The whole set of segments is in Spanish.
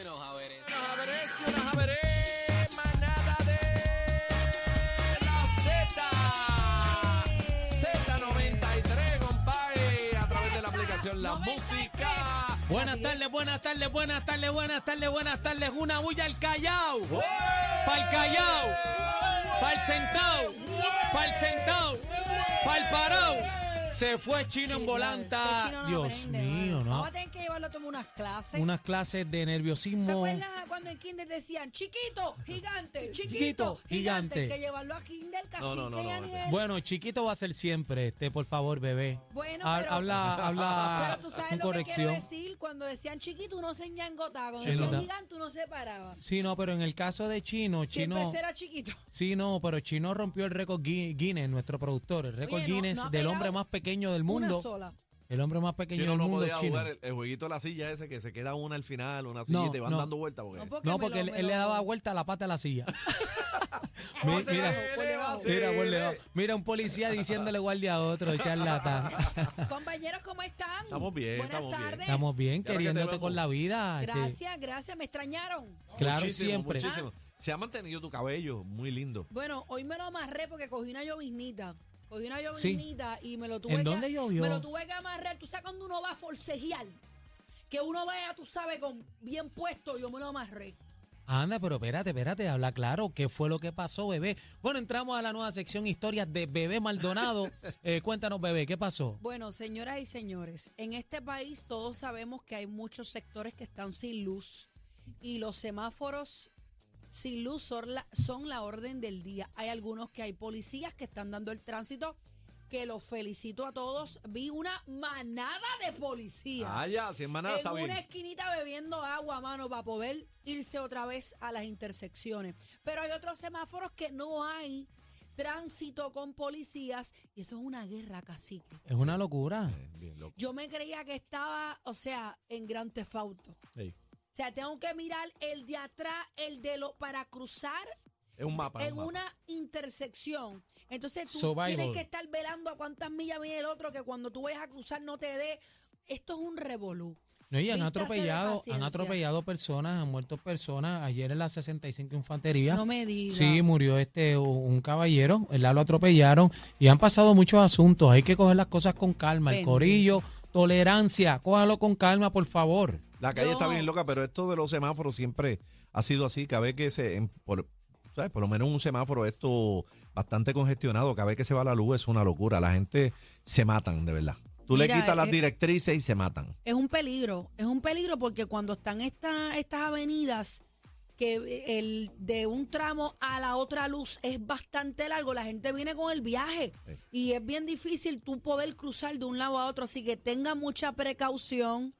You know how it is. Manada de la Z. Z93, compadre, a través de la aplicación La Música. Buenas tardes, buenas tardes, buenas tardes, buenas tardes, buenas tardes. Una bulla al Callao. Para el Callao. Para el sentado. Para el sentado. Para el parado. Se fue chino en volanta. Este chino no Dios aprende, mío. ¿no? Vamos a tener que llevarlo a tomar unas clases. Unas clases de ¿Te nerviosismo. acuerdas cuando en Kinder decían chiquito, gigante, chiquito, Chiquito, gigante? gigante. Que llevarlo a Kinder casi No, no, no, que no, ya no. Bueno, chiquito va a ser siempre, este, por favor, bebé. Bueno, Ha- pero- habla, habla Pero tú sabes con lo que quiero corrección. decir. Cuando decían chiquito, uno se ñangotaba. Cuando Sí, decían no. gigante, uno se paraba. Sí, no, pero en el caso de Chino, Siempre Chino. será chiquito. Sí, no, pero Chino rompió el récord Gui- Guinness, nuestro productor, el récord Oye, no- Guinness no ha del pegado hombre más pequeño del Una mundo. sola. El hombre más pequeño Chino del no mundo, podía Chino. jugar el, el jueguito de la silla ese que se queda una al final, una silla No, y te van no. dando vueltas. Porque... No, porque, No, me porque lo- él, le daba vuelta a la pata de la silla. ¿Cómo Mi- se mira, mira, un policía diciéndole guardia a otro, charlatán. Compañeros, ¿cómo están? Estamos bien, Buenas estamos bien. tardes. Estamos bien, ¿Y ahora qué te queriéndote con la vida. este, Gracias, gracias. Me extrañaron. claro, Muchísimo, siempre. muchísimo. Se ha mantenido tu cabello muy lindo. Bueno, hoy me lo amarré porque cogí una lloviznita. Cogí una Sí. lloviznita y me lo tuve ¿En que dónde llovió? Me lo tuve que amarrar. Tú sabes cuando uno va a forcejear, que uno vaya, tú sabes, con bien puesto, yo me lo amarré. Anda, pero espérate, espérate, habla claro. ¿Qué fue lo que pasó, bebé? Bueno, entramos a la nueva sección Historias de Bebé Maldonado. Eh, cuéntanos, bebé, ¿qué pasó? Bueno, señoras y señores, en este país todos sabemos que hay muchos sectores que están sin luz y los semáforos sin luz son la, son la orden del día. Hay algunos que hay policías que están dando el tránsito, que los felicito a todos. Vi una manada de policías. Ah, ya, si manada en está bien. una esquinita bebiendo agua, mano, para poder irse otra vez a las intersecciones. Pero hay otros semáforos que no hay tránsito con policías y eso es una guerra, cacique. Es una locura. Bien loco. Yo me creía que estaba, o sea, en Gran Tefauto. Ey, sea, tengo que mirar el de atrás, el de lo para cruzar Es un mapa. es en un mapa. una intersección. Entonces tú Survival. tienes que estar velando a cuántas millas viene el otro que cuando tú vayas a cruzar no te dé. Esto es un revolú. No, y han atropellado, han atropellado personas, han muerto personas. Ayer en la 65 Infantería. No me digas. Sí, murió este un caballero, el lo atropellaron y han pasado muchos asuntos. Hay que coger las cosas con calma. El corillo, tolerancia, cójalo con calma, por favor. La calle Yo- está bien loca, pero esto de los semáforos siempre ha sido así. Cada vez que se, en- por, ¿sabes? por lo menos un semáforo, esto bastante congestionado, cada vez que se va la luz es una locura. La gente se matan, de verdad. Tú le quitas las eh, directrices y se matan. Es un peligro, es un peligro porque cuando están esta- estas avenidas que el de un tramo a la otra luz es bastante largo, la gente viene con el viaje Sí. y es bien difícil tú poder cruzar de un lado a otro, así que tenga mucha precaución.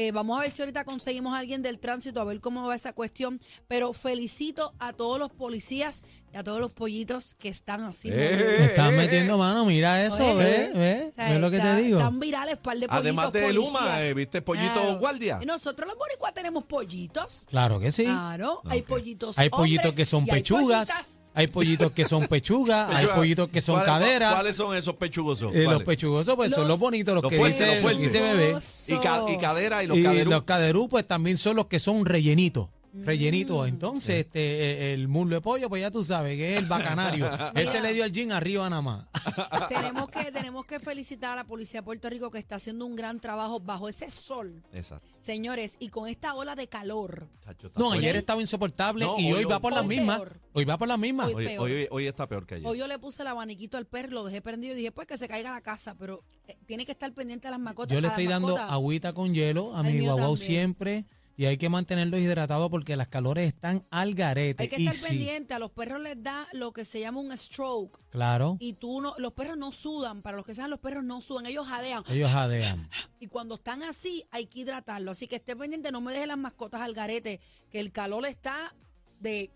Eh, vamos a ver si ahorita conseguimos a alguien del tránsito, a ver cómo va esa cuestión, pero felicito a todos los policías a todos los pollitos que están así. Eh. Me están metiendo mano, mira eso, Oye, ve, ve, O sea, ve lo que está- te digo. Están virales, par de pollitos Además de Luma, policías. eh, ¿viste pollito guardia? Y nosotros los boricuas tenemos pollitos. Claro que sí. Claro, hay pollitos Hay pollitos hombres que son y hay pechugas, pollitas. hay pollitos que son pechugas, hay Pechuga, pollitos que son ¿cuáles- caderas. ¿Cuáles son esos pechugosos? Eh, los ¿Cuáles? pechugosos pues son Los- los bonitos, los, los que fuertes, dice, los lo que fuertes. dice bebé. Y, ca- y cadera y los y caderú. los caderú pues también son los que son rellenitos. Mm. Rellenitos. Entonces, este, eh, el muslo de pollo, pues ya tú sabes que es el bacanario. Ese le dio al jean arriba nada más. tenemos que tenemos que felicitar a la policía de Puerto Rico que está haciendo un gran trabajo bajo ese sol, Exacto. señores, y con esta ola de calor. Chacho, No, ayer estaba insoportable No, y hoy- hoy va por las hoy mismas. peor. Hoy va por las mismas. Hoy- Hoy, hoy- hoy está peor que ayer. Hoy yo le puse el abaniquito al perro, lo dejé prendido y dije, pues que se caiga la casa, pero eh, tiene que estar pendiente a las mascotas. Yo le estoy dando agüita con hielo a Al mi también. siempre y hay que mantenerlo hidratado porque las calores están al garete. Hay que y estar sí, pendiente, a los perros les da lo que se llama un stroke. claro, Y tú no, los perros no sudan, para los que saben, los perros no sudan, ellos jadean. ellos jadean. Y cuando están así, hay que hidratarlo. Así que esté pendiente, no me deje las mascotas al garete, que el calor está de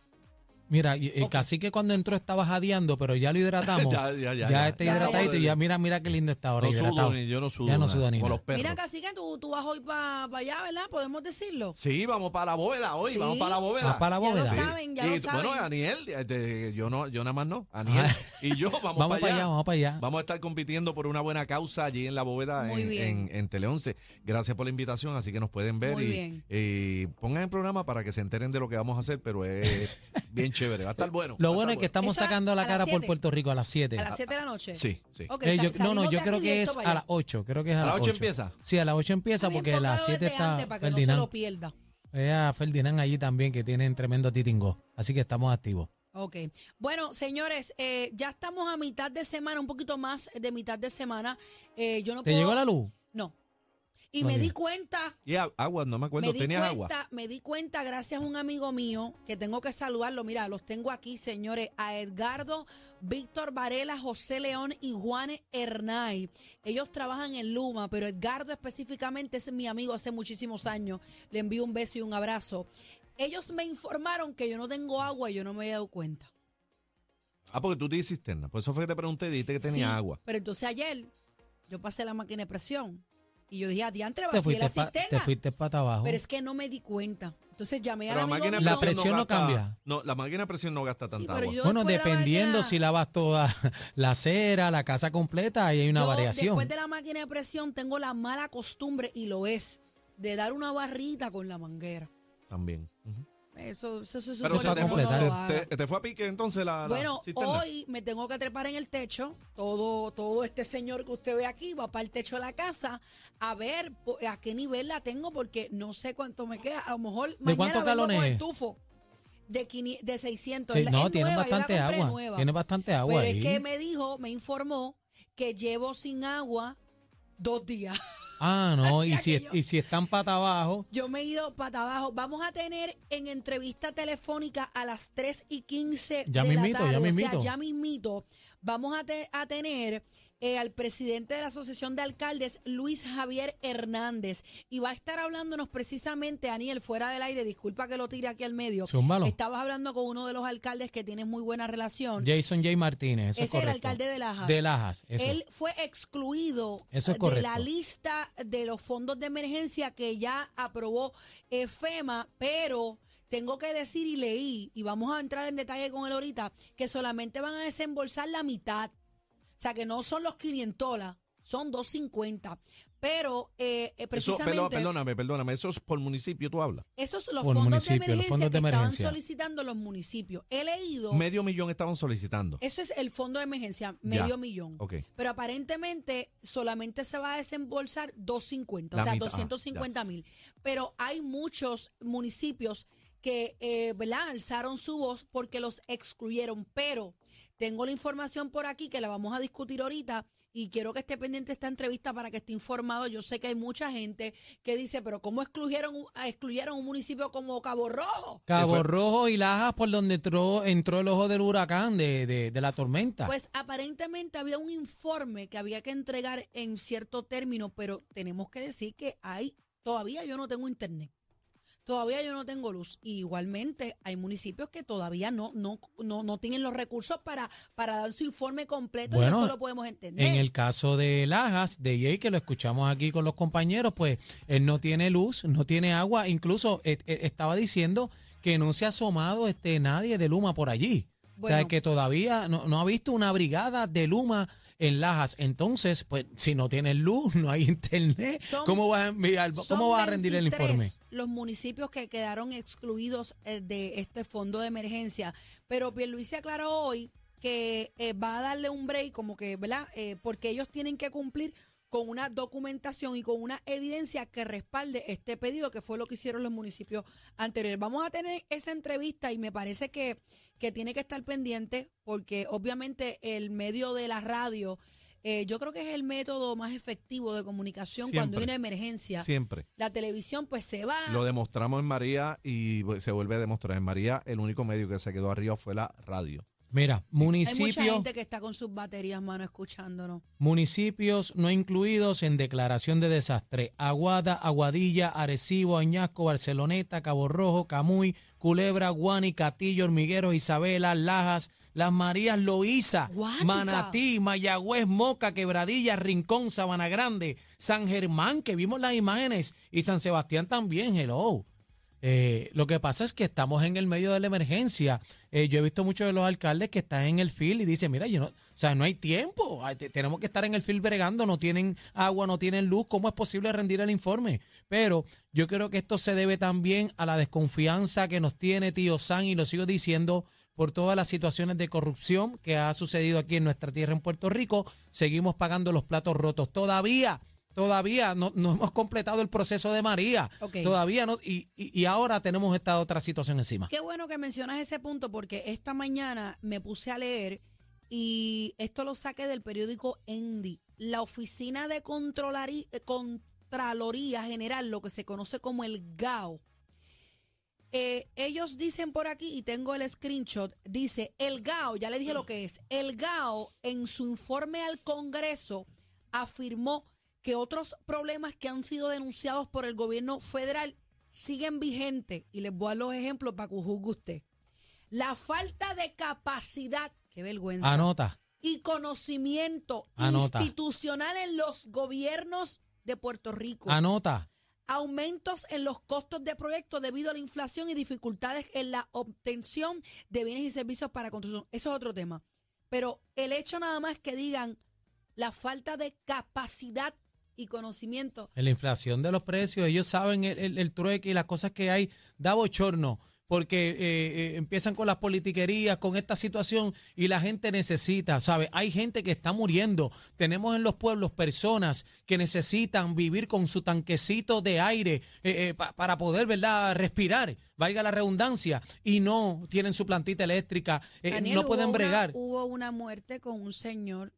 Mira, y- el cacique cuando entró estaba jadeando, pero ya lo hidratamos. Ya, ya, ya, Ya, ya. está Ya, hidratadito ya. y ya mira, mira qué lindo está ahora No sudo hidratado. ni yo no sudo. Ya no nada, suda ni nada. los perros. Mira, cacique, tú, tú vas hoy para allá, ¿verdad? Podemos decirlo. Sí, vamos para la bóveda hoy, Sí. vamos para la bóveda. Para la Ya lo bóveda. saben, ya Y, lo saben. Bueno, Aniel, este, yo no, yo nada más no. Aniel y yo vamos, Vamos para allá. allá, vamos para allá. Vamos a estar compitiendo por una buena causa allí en la bóveda Muy en, bien. en, en Tele 11. Gracias por la invitación, así que nos pueden ver Muy y, bien. y pongan el programa para que se enteren de lo que vamos a hacer, pero es bien chévere, va a estar bueno. Lo bueno es que estamos Esa sacando la a las cara por siete. Puerto Rico a las 7. A las 7 de la noche. Sí, sí. Ok, Eh, yo- no, no, salimos yo de creo aquí que directo es para a allá. las 8. Creo que es a, ¿A las las 8 8 empieza? Sí, a las 8 empieza Está porque a las póngalo 7 desde está antes para que no se Ferdinand. lo pierda. Es a Ferdinand allí también que tienen tremendo titingo. Así que estamos activos. Ok. Bueno, señores, eh, ya estamos a mitad de semana, un poquito más de mitad de semana. Eh, yo no ¿Te puedo- llegó la luz? No. Y No me di cuenta, Y agua, no me acuerdo, me di ¿tenías agua? me di cuenta gracias a un amigo mío que tengo que saludarlo. Mira, los tengo aquí, señores, a Edgardo, Víctor Varela, José León y Juan Hernay. Ellos trabajan en Luma, pero Edgardo específicamente es mi amigo hace muchísimos años. Le envío un beso y un abrazo. Ellos me informaron que yo no tengo agua y yo no me había dado cuenta. Ah, porque tú dices cisterna. Por eso fue que te pregunté dijiste que tenía Sí, agua. Pero entonces ayer yo pasé la máquina de presión y yo dije, adiantre, Te vacié la fuiste, pa- te fuiste para abajo. Pero es que no me di cuenta. Entonces llamé Pero al la máquina mío. La presión no gasta- cambia. No, la máquina de presión no gasta tanta pero agua. yo- bueno, después de la dependiendo máquina- si lavas toda la acera, la casa completa, ahí hay una Yo, variación. Después de la máquina de presión tengo la mala costumbre, y lo es, de dar una barrita con la manguera. También. Eso, eso, eso Pero es se va te, a que fue, uno completar. lo haga. te- te fue a pique entonces la, la Bueno, cisterna. hoy me tengo que trepar en el techo. Todo, todo este señor que usted ve aquí va para el techo de la casa a ver po- a qué nivel la tengo porque no sé cuánto me queda. A lo mejor mañana cuántos vengo con galones el es? tufo de, 500 de 600. Sí, Es la- no, es tiene nueva, yo la bastante compré agua. nueva. Tiene bastante agua Pero ahí. es que me dijo, me informó que llevo sin agua dos días. Ah, no, y si, y si están pata abajo, Yo me he ido para abajo. Vamos a tener en entrevista telefónica a las 3 y 15 Ya de la ya tarde. mismito. O sea, ya mismito. Vamos a, te- a tener eh, al presidente de la Asociación de Alcaldes, Luis Javier Hernández. Y va a estar hablándonos precisamente, Aniel, fuera del aire. Disculpa que lo tire aquí al medio. Zúmbalo. Estabas hablando con uno de los alcaldes que tiene muy buena relación. Jason J. Martínez, eso Ese es el alcalde de Lajas. De Lajas, eso. Él fue excluido Eso es de la lista de los fondos de emergencia que ya aprobó eh, FEMA, pero tengo que decir y leí, y vamos a entrar en detalle con él ahorita, que solamente van a desembolsar la mitad. O sea, que no son los 500, son 250. Pero eh, eh, precisamente... perdón, perdóname, perdóname. Eso es por municipio, tú hablas. Esos son los Por fondos, municipio, de los emergencia fondos de que estaban emergencia. solicitando los municipios. He leído... Medio millón estaban solicitando. Eso es el fondo de emergencia, Ya, medio millón. ok. Pero aparentemente solamente se va a desembolsar 250, La o sea, mitad, ah, 250 mil. Pero hay muchos municipios que, eh, ¿verdad? Alzaron su voz porque los excluyeron. Pero tengo la información por aquí que la vamos a discutir ahorita y quiero que esté pendiente esta entrevista para que esté informado. Yo sé que hay mucha gente que dice, pero ¿cómo excluyeron, un- excluyeron un municipio como Cabo Rojo? Cabo? Rojo y Lajas por donde entró, entró el ojo del huracán de, de, de la tormenta. Pues aparentemente había un informe que había que entregar en cierto término, pero tenemos que decir que hay, todavía yo no tengo internet. Todavía yo no tengo luz. Y igualmente hay municipios que todavía no, no, no, no tienen los recursos para, para dar su informe completo y Bueno, eso lo podemos entender. En el caso de Lajas, de Jay, que lo escuchamos aquí con los compañeros, pues él no tiene luz, no tiene agua, incluso eh, eh, estaba diciendo que no se ha asomado este nadie de Luma por allí. O sea, que todavía no, no ha visto una brigada de Luma en Lajas. Entonces, pues si no tienes luz, no hay internet, Son- ¿cómo vas a enviar, cómo vas a rendir el 23 informe? Los municipios que quedaron excluidos eh, de este fondo de emergencia. Pero Pierluisi aclaró hoy que eh, va a darle un break, como que, ¿verdad? Eh, porque ellos tienen que cumplir con una documentación y con una evidencia que respalde este pedido, que fue lo que hicieron los municipios anteriores. Vamos a tener esa entrevista y me parece que, que tiene que estar pendiente, porque obviamente el medio de la radio, eh, yo creo que es el método más efectivo de comunicación cuando hay una emergencia. Siempre. La televisión pues se va. Lo demostramos en María y se vuelve a demostrar. En María, el único medio que se quedó arriba fue la radio. Mira, Hay mucha municipios, gente que está con sus baterías, mano, escuchándonos. municipios no incluidos en declaración de desastre. Aguada, Aguadilla, Arecibo, Añasco, Barceloneta, Cabo Rojo, Camuy, Culebra, Guani, Catillo, Hormiguero, Isabela, Lajas, Las Marías, Loíza, Guática. Manatí, Mayagüez, Moca, Quebradilla, Rincón, Sabana Grande, San Germán, que vimos las imágenes, y San Sebastián también, hello. Eh, lo que pasa es que estamos en el medio de la emergencia. Eh, yo he visto muchos de los alcaldes que están en el field y dicen, mira, yo no, o sea, no hay tiempo, tenemos que estar en el field bregando, no tienen agua, no tienen luz, ¿cómo es posible rendir el informe? Pero yo creo que esto se debe también a la desconfianza que nos tiene tío San, y lo sigo diciendo, por todas las situaciones de corrupción que ha sucedido aquí en nuestra tierra en Puerto Rico, seguimos pagando los platos rotos. Todavía, todavía no, no hemos completado el proceso de María. Ok. Todavía no, y, y- y ahora tenemos esta otra situación encima. Qué bueno que mencionas ese punto porque esta mañana me puse a leer y esto lo saqué del periódico Endy. La Oficina de eh, Contraloría General, lo que se conoce como el GAO. Eh, ellos dicen por aquí, y tengo el screenshot, dice, el GAO, ya le dije lo que es, el GAO en su informe al Congreso afirmó que otros problemas que han sido denunciados por el gobierno federal siguen vigentes. Y les voy a dar los ejemplos para que juzgue usted. La falta de capacidad, qué vergüenza, Anota. y conocimiento Anota. institucional en los gobiernos de Puerto Rico. Anota. Aumentos en los costos de proyectos debido a la inflación y dificultades en la obtención de bienes y servicios para construcción. Eso es otro tema. Pero el hecho nada más que digan la falta de capacidad y conocimiento. En la inflación de los precios, ellos saben el, el- el trueque y las cosas que hay, da bochorno, porque eh, eh, empiezan con las politiquerías, con esta situación, y la gente necesita, ¿sabe? Hay gente que está muriendo. Tenemos en los pueblos personas que necesitan vivir con su tanquecito de aire eh, eh, pa- para poder, ¿verdad?, respirar, valga la redundancia, y no tienen su plantita eléctrica, eh, Daniel, no pueden hubo una- bregar. hubo una muerte con un señor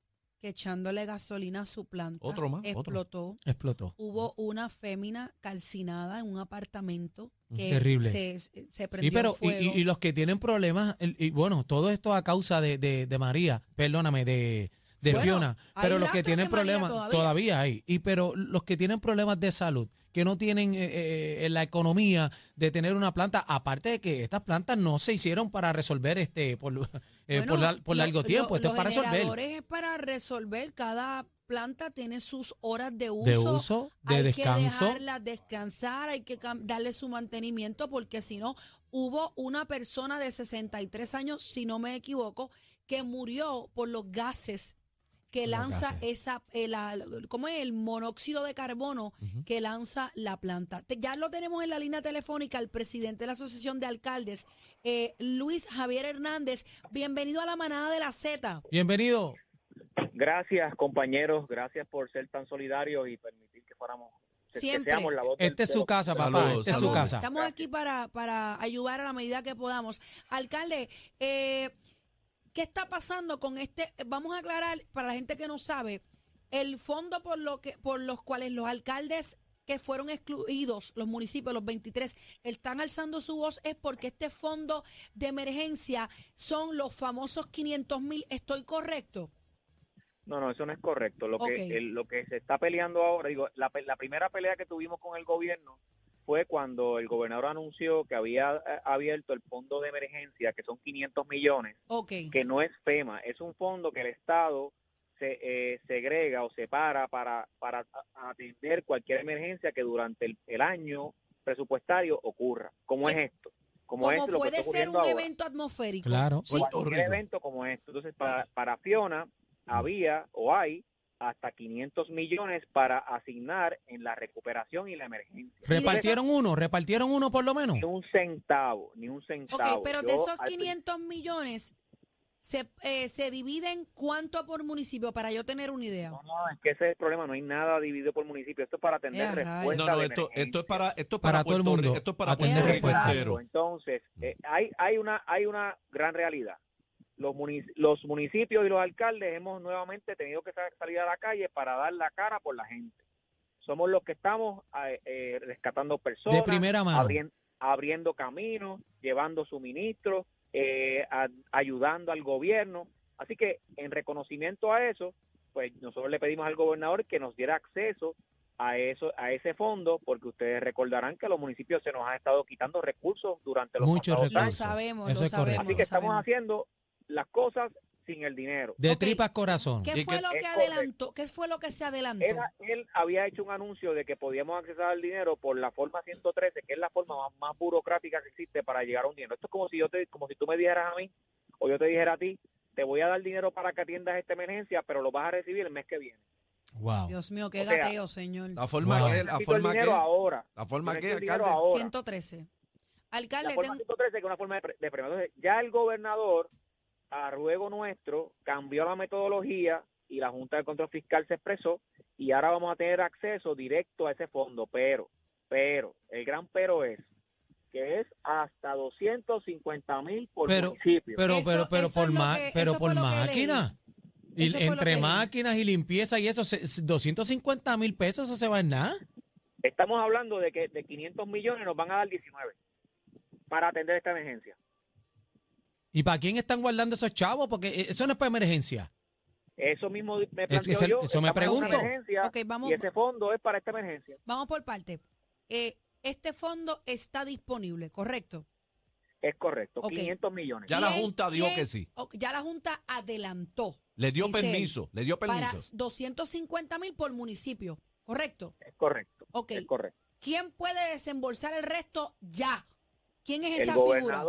que echándole gasolina a su planta Otro más, otro. explotó. Explotó. Hubo una fémina calcinada en un apartamento que Terrible. se, se Sí, prendió pero fuego. y, y- y los que tienen problemas, el- y bueno, todo esto a causa de, de- de María, perdóname, de, de Bueno, Fiona, pero los que tienen problemas, todavía. todavía. hay, y pero los que tienen problemas de salud, que no tienen eh, eh, la economía de tener una planta, aparte de que estas plantas no se hicieron para resolver este por, eh, Bueno, por, lar- por lo- largo lo- tiempo, esto es para resolver. es para resolver. Cada planta tiene sus horas de uso. De uso, de hay descanso. que dejarla descansar, hay que darle su mantenimiento porque si no, hubo una persona de 63 años, si no me equivoco, que murió por los gases que lanza esa, el, la- ¿cómo es? El monóxido de carbono que lanza la planta. Te- ya lo tenemos en la línea telefónica al presidente de la Asociación de Alcaldes, eh, Luis Javier Hernández. Bienvenido a la manada de la Z. Bienvenido. Gracias, compañeros. Gracias por ser tan solidarios y permitir que fuéramos Siempre. Este es su casa, papá, Saludos, este es su casa. Estamos aquí para, para ayudar a la medida que podamos. Alcalde, eh, ¿qué está pasando con este? Vamos a aclarar para la gente que no sabe, el fondo por lo que por los cuales los alcaldes que fueron excluidos, los municipios, los 23, están alzando su voz es porque este fondo de emergencia son los famosos 500 mil. ¿Estoy correcto? No, no, eso no es correcto. Lo que el- lo que se está peleando ahora, digo, la primera pelea que tuvimos con el gobierno fue cuando el gobernador anunció que había eh, abierto el fondo de emergencia, que son 500 millones, que no es FEMA, es un fondo que el Estado se eh, segrega o separa para, para a- atender cualquier emergencia que durante el, el año presupuestario ocurra. ¿Cómo es esto? Como, es Como lo que puede ser un ahora. evento atmosférico. Claro. Sí. Rico. evento como esto. Entonces, para, para Fiona había o hay hasta 500 millones para asignar en la recuperación y la emergencia. ¿Repartieron uno? ¿Repartieron uno por lo menos? Ni un centavo, ni un Ok, centavo. pero Yo de esos al 500 millones, se, eh, ¿se dividen cuánto por municipio? Para yo tener una idea. No, no, es que ese es el problema, no hay nada dividido por municipio. Esto es para atender Eh, rayos. respuesta No, no, esto, esto es para, esto es Para para, todo el mundo. Esto es para Atender Puerto Rico respuesta. entero. Entonces, eh, hay, hay, una, hay una gran realidad. Los, munic- los municipios y los alcaldes hemos nuevamente tenido que sa- salir a la calle para dar la cara por la gente. Somos los que estamos eh, eh, rescatando personas, De primera mano. abrien- abriendo caminos, llevando suministros, eh, a- ayudando al gobierno. Así que en reconocimiento a eso, pues nosotros le pedimos al gobernador que nos diera acceso a eso a ese fondo porque ustedes recordarán que a los municipios se nos ha estado quitando recursos durante los Muchos pasados Lo años. recursos. sabemos, lo sabemos. Así que lo estamos sabemos. haciendo las cosas sin el dinero. De tripas corazón. ¿Qué fue que- lo que adelantó? ¿Qué fue lo que se adelantó? Era- él había hecho un anuncio de que podíamos acceder al dinero por la forma 113, que es la forma más, más burocrática que existe para llegar a un dinero. Esto es como si yo te, como si tú me dijeras a mí o yo te dijera a ti, te voy a dar dinero para que atiendas esta emergencia, pero lo vas a recibir el mes que viene. Wow. Dios mío, qué O sea, gateo, señor. La forma Wow. que, la forma que, dinero ahora. la forma que, alcalde. ahora. 113. La Alcalde, forma ten- 113 que es una forma de, pre- de premio. Entonces, ya el gobernador, a ruego nuestro, cambió la metodología y la Junta de Control Fiscal se expresó y ahora vamos a tener acceso directo a ese fondo, pero, pero, el gran pero es que es hasta 250 mil por Pero- municipio. Pero, Eso- pero, pero eso por es lo ma- que- pero por máquina. Y entre máquinas y limpieza y eso, se- 250 mil pesos, eso se va en nada. Estamos hablando de que de 500 millones nos van a dar 19 para atender esta emergencia. ¿Y para quién están guardando esos chavos? Porque eh, eso no es para emergencia. Eso mismo me planteo eso- yo. eso me estamos en una pregunto. emergencia Ok, vamos- y ese fondo es para esta emergencia. vamos por parte. Eh, este fondo está disponible, ¿correcto? Es correcto, Ok. 500 millones. Ya la ¿Quién- Junta quién- que sí. ya la Junta adelantó Le dio él, permiso, le dio para permiso. 250 mil por municipio, ¿correcto? Es correcto. Ok. Es correcto. ¿Quién puede desembolsar el resto ya? ¿Quién es El esa figura?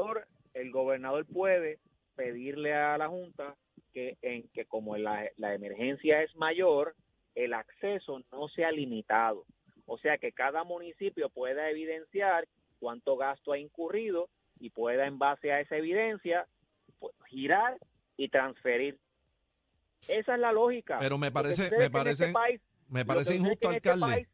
El gobernador puede pedirle a la Junta que, en, que como la, la emergencia es mayor, el acceso no sea limitado. O sea, que cada municipio pueda evidenciar cuánto gasto ha incurrido y pueda, en base a esa evidencia, pues, girar y transferir. Esa es la lógica. Pero me parece, me es este parece, país me parece es injusto, que este alcalde. país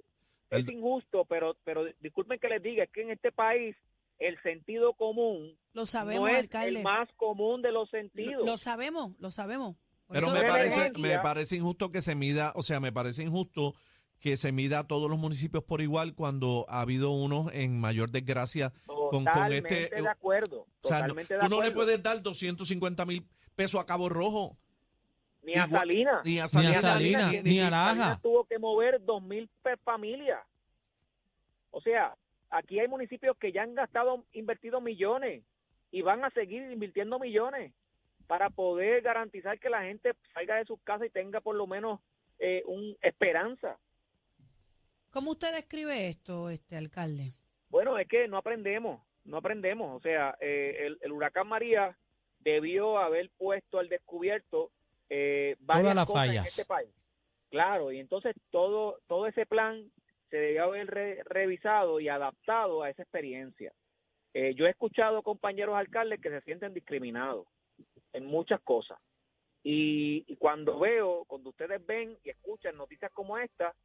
es injusto, pero, pero disculpen que les diga, es que en este país el sentido común Lo sabemos, no es alcalde. el más común de los Lo, sentidos. lo sabemos, lo sabemos. Por Pero me parece, me parece injusto que se mida, o sea, me parece injusto que se mida a todos los municipios por igual cuando ha habido unos en mayor desgracia con, con Totalmente este. de acuerdo. O sea, no, tú no le puedes dar 250 mil pesos a Cabo Rojo, ni a Salinas. ni a Ni a Salinas, Salinas, ni- ni a Laja. Salinas tuvo que mover dos mil familias. O sea, aquí hay municipios que ya han gastado, invertido millones y van a seguir invirtiendo millones para poder garantizar que la gente salga de sus casas y tenga por lo menos eh, un esperanza. ¿Cómo usted describe esto, este alcalde? Bueno, es que no aprendemos, no aprendemos. O sea, eh, el, el huracán María debió haber puesto al descubierto eh, varias Todas las cosas en fallas. este país. Claro, y entonces todo todo ese plan se debió haber re- revisado y adaptado a esa experiencia. Eh, yo he escuchado compañeros alcaldes que se sienten discriminados en muchas cosas. Y, y cuando veo, cuando ustedes ven y escuchan noticias como esta,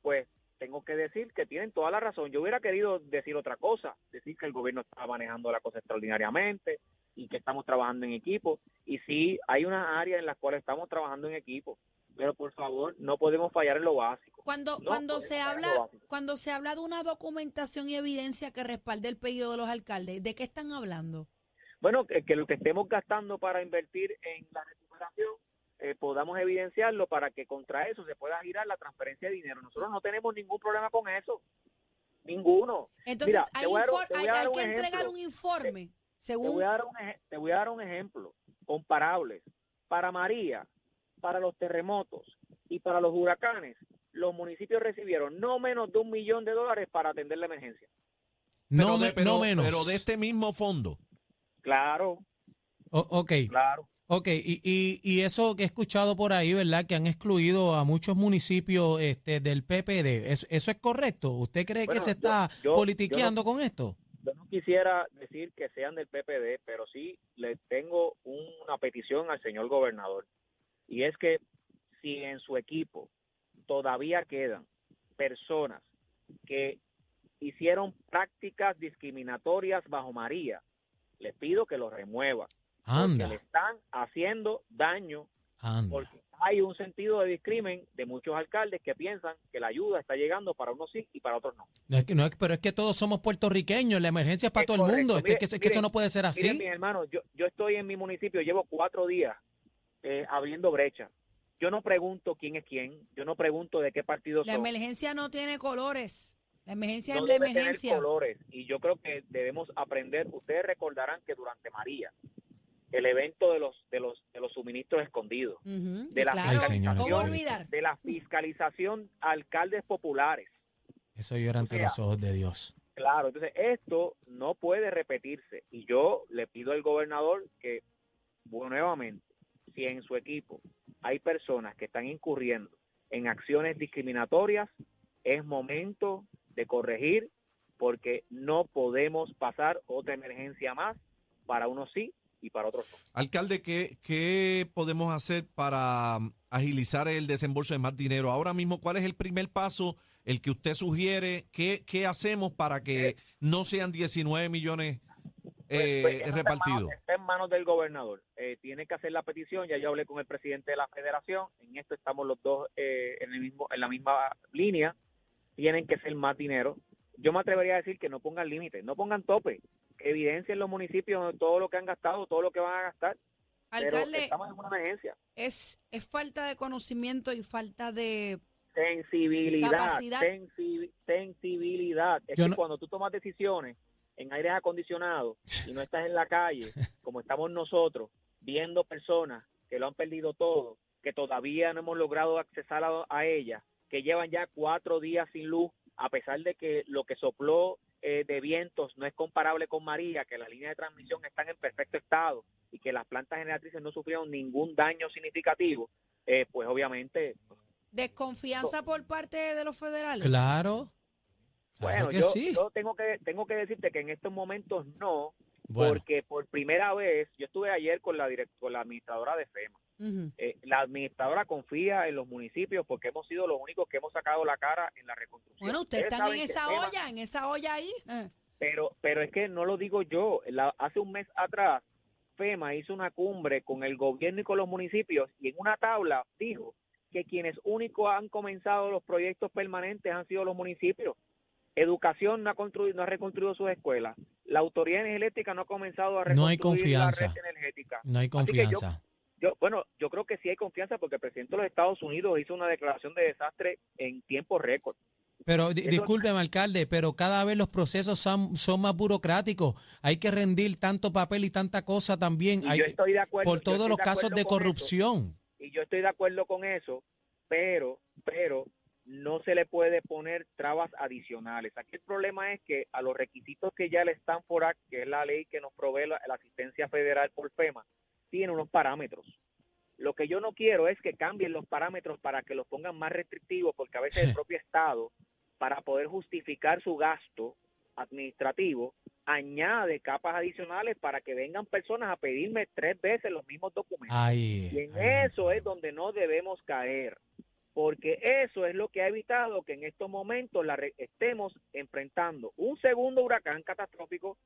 pues tengo que decir que tienen toda la razón. Yo hubiera querido decir otra cosa, decir que el gobierno está manejando la cosa extraordinariamente y que estamos trabajando en equipo. Y sí, hay unas áreas en las cuales estamos trabajando en equipo, pero por favor, no podemos fallar en lo básico. Cuando, No, cuando se habla, cuando se habla de una documentación y evidencia que respalde el pedido de los alcaldes, ¿de qué están hablando? Bueno, que, que lo que estemos gastando para invertir en la recuperación eh, podamos evidenciarlo para que contra eso se pueda girar la transferencia de dinero. Nosotros no tenemos ningún problema con eso. Ninguno. Entonces, Mira, te hay, dar te hay, que entregar un informe, Te según voy, a dar un te voy a dar un ejemplo comparable. Para María, para los terremotos y para los huracanes, los municipios recibieron no menos de un millón de dólares para atender la emergencia. No, pero, me- de, pero- no menos. pero de este mismo fondo. Claro, O- ok, claro. ok. Y, y, y eso que he escuchado por ahí, ¿verdad? Que han excluido a muchos municipios este, del PPD. ¿Eso, eso es correcto? ¿Usted cree Bueno, que se yo- está yo- politiqueando con esto? Yo no quisiera decir que sean del PPD, pero sí le tengo una petición al señor gobernador. Y es que si en su equipo todavía quedan personas que hicieron prácticas discriminatorias bajo María, les pido que lo remuevan. Porque Anda. le están haciendo daño Anda. porque hay un sentido de discrimen de muchos alcaldes que piensan que la ayuda está llegando para unos sí y para otros no. No es que- no es- pero es que todos somos puertorriqueños, la emergencia es para Es todo el mundo. Este- Mire, que, mire, eso no puede ser así. Miren, mis hermanos, yo, yo estoy en mi municipio, llevo cuatro días eh, abriendo brecha. Yo no pregunto quién es quién, yo no pregunto de qué partido La son. emergencia no tiene colores. La emergencia no es la debe tener emergencia. colores y yo creo que debemos aprender. Ustedes recordarán que durante María, el evento de los de los de los suministros escondidos, de la claro. Ay, señor, ¿Cómo señor. olvidar? de la fiscalización a alcaldes populares. Eso llora ante O sea, los ojos de Dios. Claro, entonces esto no puede repetirse y yo le pido al gobernador que bueno, nuevamente, si en su equipo hay personas que están incurriendo en acciones discriminatorias, es momento de corregir porque no podemos pasar otra emergencia más para unos sí y para otros no. Alcalde, ¿qué, ¿qué podemos hacer para um, agilizar el desembolso de más dinero? Ahora mismo, ¿cuál es el primer paso, el que usted sugiere? ¿Qué, qué hacemos para que no sean 19 millones eh, Pues, pues, eso está en repartidos? manos- Está en manos del gobernador. Eh, tiene que hacer la petición. Ya yo hablé con el presidente de la federación. En esto estamos los dos eh, en, el mismo, en la misma línea. Tienen que ser más dinero. Yo me atrevería a decir que no pongan límites, no pongan tope. Evidencien los municipios todo lo que han gastado, todo lo que van a gastar. Pero Alcalde, estamos en una emergencia. es, es falta de conocimiento y falta de... Sensibilidad, Capacidad. sensi- sensibilidad. Es Yo que no- cuando tú tomas decisiones en aires acondicionados y no estás en la calle, como estamos nosotros, viendo personas que lo han perdido todo, que todavía no hemos logrado accesar a, a ellas, que llevan ya cuatro días sin luz, a pesar de que lo que sopló eh, de vientos no es comparable con María, que las líneas de transmisión están en perfecto estado y que las plantas generatrices no sufrieron ningún daño significativo, eh, pues obviamente Desconfianza por parte de los federales. Claro. Claro Bueno, que yo, sí. yo tengo que tengo que decirte que en estos momentos no, Bueno, porque por primera vez, yo estuve ayer con la direct- con la administradora de FEMA. Eh, la administradora confía en los municipios porque hemos sido los únicos que hemos sacado la cara en la reconstrucción. Bueno, ustedes están en esa FEMA- olla, en esa olla ahí. eh. pero pero es que no lo digo yo. La- hace un mes atrás, FEMA hizo una cumbre con el gobierno y con los municipios y en una tabla dijo que quienes únicos han comenzado los proyectos permanentes han sido los municipios. Educación no ha, construido, no ha reconstruido sus escuelas. La autoridad energética no ha comenzado a No hay reconstruir la confianza. red energética. no hay yo- confianza. Yo, bueno, yo creo que sí hay confianza porque el presidente de los Estados Unidos hizo una declaración de desastre en tiempo récord. Pero Eso- discúlpeme, alcalde, pero cada vez los procesos son, son más burocráticos. Hay que rendir tanto papel y tanta cosa también. Hay- yo estoy de acuerdo. por todos los de casos de eso. corrupción. y yo estoy de acuerdo con eso, pero, pero no se le puede poner trabas adicionales. Aquí el problema es que a los requisitos que ya el Stanford Act, que es la ley que nos provee la, la asistencia federal por FEMA, tiene unos parámetros. Lo que yo no quiero es que cambien los parámetros para que los pongan más restrictivos, porque a veces Sí. el propio Estado, para poder justificar su gasto administrativo, añade capas adicionales para que vengan personas a pedirme tres veces los mismos documentos. Y en eso es donde no debemos caer, porque eso es lo que ha evitado que en estos momentos la estemos enfrentando un segundo huracán catastrófico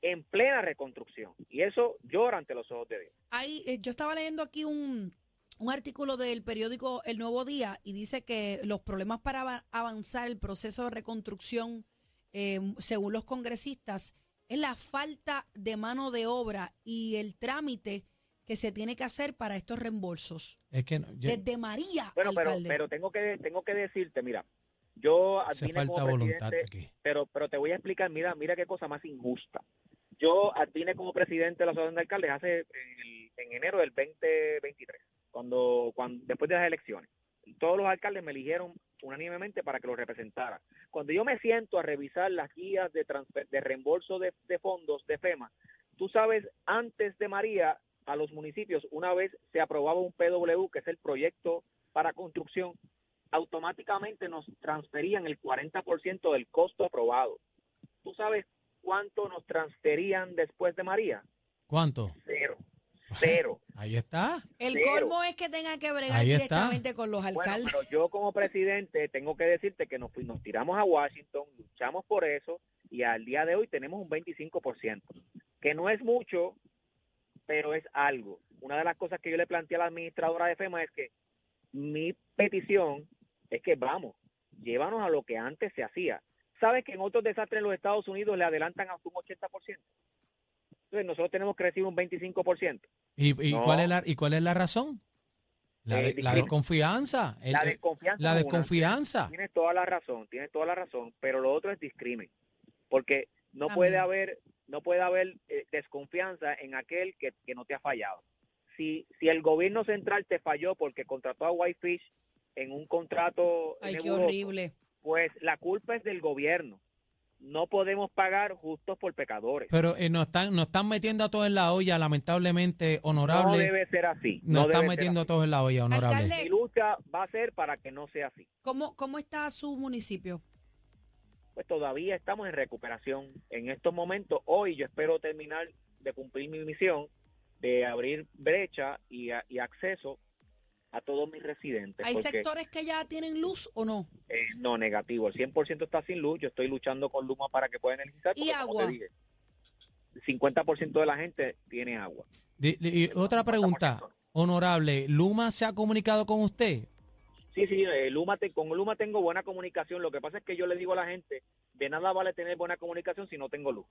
en plena reconstrucción. Y eso llora ante los ojos de Dios. Ahí, eh, yo estaba leyendo aquí un, un artículo del periódico El Nuevo Día y dice que los problemas para ava- avanzar el proceso de reconstrucción, eh, según los congresistas, es la falta de mano de obra y el trámite que se tiene que hacer para estos reembolsos. es que no, yo- Desde María, Bueno, pero, pero tengo que tengo que decirte, mira, yo hace advine falta como voluntad presidente, aquí. pero pero te voy a explicar, mira, mira qué cosa más injusta. Yo advine como presidente de la Asociación de Alcaldes hace en, el- en enero del 2023, cuando, cuando después de las elecciones. Todos los alcaldes me eligieron unánimemente para que los representara. Cuando yo me siento a revisar las guías de, transfer- de reembolso de, de fondos de FEMA, tú sabes, antes de María, a los municipios, una vez se aprobaba un PW, que es el proyecto para construcción, automáticamente nos transferían el 40% del costo aprobado. ¿Tú sabes cuánto nos transferían después de María? ¿Cuánto? Cero. Cero. Ahí está. el cero. colmo es que tengan que bregar Ahí está. directamente con los Bueno, alcaldes. pero yo como presidente tengo que decirte que nos, nos tiramos a Washington, luchamos por eso y al día de hoy tenemos un 25%, que no es mucho, pero es algo. una de las cosas que yo le planteé a la administradora de FEMA es que mi petición es que vamos, llévanos a lo que antes se hacía. ¿Sabes que en otros desastres en los Estados Unidos le adelantan hasta un 80%? Entonces nosotros tenemos que recibir un 25%. ¿Y, y No. cuál, es la, ¿Y cuál es la razón? La, Eh, de- la disculpe. desconfianza. El- La desconfianza. la. Tienes toda la razón, tienes toda la razón, pero lo otro es discrimen, porque no También. puede haber no puede haber eh, desconfianza en aquel que, que no te ha fallado. Si si el gobierno central te falló porque contrató a Whitefish en un contrato Ay, qué horrible. pues la culpa es del gobierno. No podemos pagar justos por pecadores. Pero eh, nos, están, nos están metiendo a todos en la olla, lamentablemente, no honorable. debe ser así. nos no están metiendo a todos en la olla, honorable. Alcalde, Mi lucha va a ser para que no sea así. ¿cómo, ¿cómo está su municipio? Pues todavía estamos en recuperación. En estos momentos, hoy yo espero terminar de cumplir mi misión de abrir brecha y, a- y acceso a todos mis residentes. ¿Hay porque, sectores que ya tienen luz o no? eh, no, negativo. El 100% está sin luz. Yo estoy luchando con Luma para que puedan energizar. ¿Y porque, como te agua? dije, el 50% de la gente tiene agua. Y otra pregunta, honorable, ¿Luma se ha comunicado con usted? Sí, sí, eh, Luma te- con Luma tengo buena comunicación. Lo que pasa es que yo le digo a la gente, de nada vale tener buena comunicación si no tengo luz.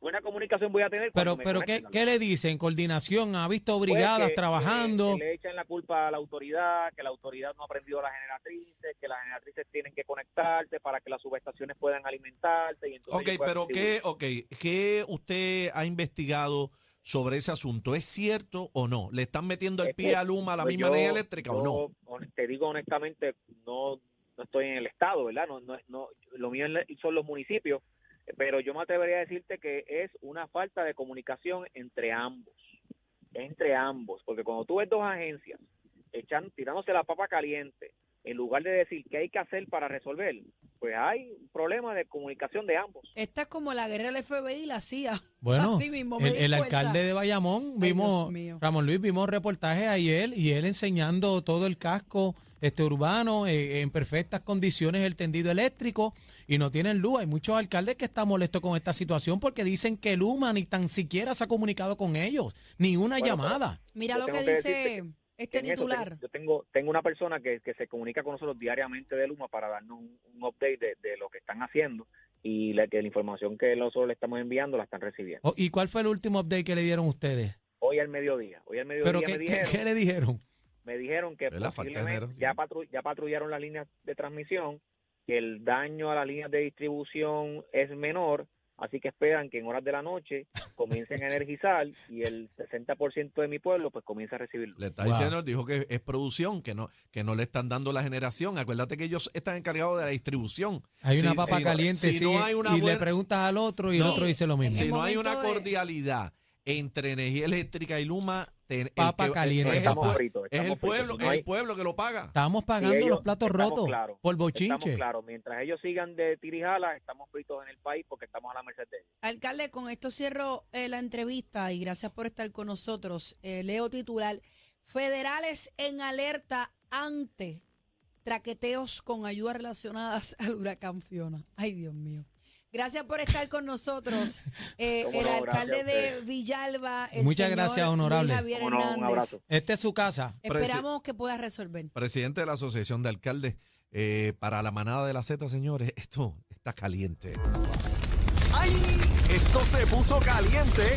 Buena comunicación voy a tener Pero, pero ¿qué, qué le dicen? ¿Coordinación? ¿Ha visto Pues brigadas que- trabajando? que le echan la culpa a la autoridad, que la autoridad no ha aprendido las generatrices, que las generatrices tienen que conectarse para que las subestaciones puedan alimentarse. Y entonces Ok, pero. ¿qué, okay, ¿qué usted ha investigado sobre ese asunto? ¿Es cierto o no? ¿Le están metiendo el pie a Luma a la misma energía eléctrica o no? Te digo honestamente, no, no estoy en el estado, ¿verdad? No, no, no, lo mío son los municipios, pero yo me atrevería a decirte que es una falta de comunicación entre ambos, entre ambos, porque cuando tú ves dos agencias echan, tirándose la papa caliente, en lugar de decir qué hay que hacer para resolver, pues hay un problema de comunicación de ambos. Esta es como la guerra del FBI y la CIA. Bueno, Así mismo, me el, alcalde de Bayamón, Ay, vimos. Ramón Luis, vimos reportajes ayer y él enseñando todo el casco este urbano eh, en perfectas condiciones, el tendido eléctrico y no tienen luz. Hay muchos alcaldes que están molestos con esta situación porque dicen que Luma ni tan siquiera se ha comunicado con ellos, ni una Bueno, llamada. Mira lo que dice decirte este En eso titular. tengo- yo tengo, tengo una persona que, que se comunica con nosotros diariamente de Luma para darnos un, un update de, de lo que están haciendo y la, que la información que nosotros le estamos enviando la están recibiendo. Oh, ¿Y cuál fue el último update que le dieron ustedes? Hoy al mediodía, hoy al mediodía ¿Pero me, qué, qué- dijeron, qué le dijeron? me dijeron que posiblemente ya, patru- ya patrullaron las líneas de transmisión, que el daño a las líneas de distribución es menor, así que esperan que en horas de la noche comiencen a energizar y el 60% de mi pueblo pues comienza a recibirlo. Le está Wow. diciendo, dijo que es producción, que no, que no le están dando la generación. Acuérdate que ellos están encargados de la distribución. Hay una Si- papa si- caliente si sí, no hay una y le buena- preguntas al otro y el otro dice lo mismo. Si no hay una cordialidad entre energía eléctrica y Luma, te- el Papa que- caliente, es, el. Estamos fritos, es el estamos fritos. pueblo, es el pueblo que lo paga. Estamos pagando ellos- los platos estamos rotos claros, por Estamos bochinche. claros, mientras ellos sigan de tirijala, estamos fritos en el país porque estamos a la merced de ellos. Alcalde, con esto cierro eh, la entrevista y gracias por estar con nosotros. Eh, leo titular. Federales en alerta ante traqueteos con ayudas relacionadas al huracán Fiona. Ay, Dios mío. Gracias por estar con nosotros. Eh, el no, alcalde de. Villalba, el Muchas señor gracias, honorable. Javier no, Hernández. Esta es su casa. Esperamos que pueda resolver. Presidente de la Asociación de Alcaldes, eh, para la manada de la Z, señores, esto está caliente. ¡Ay! Esto se puso caliente.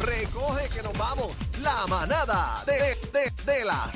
Recoge que nos vamos. La manada de, de, de la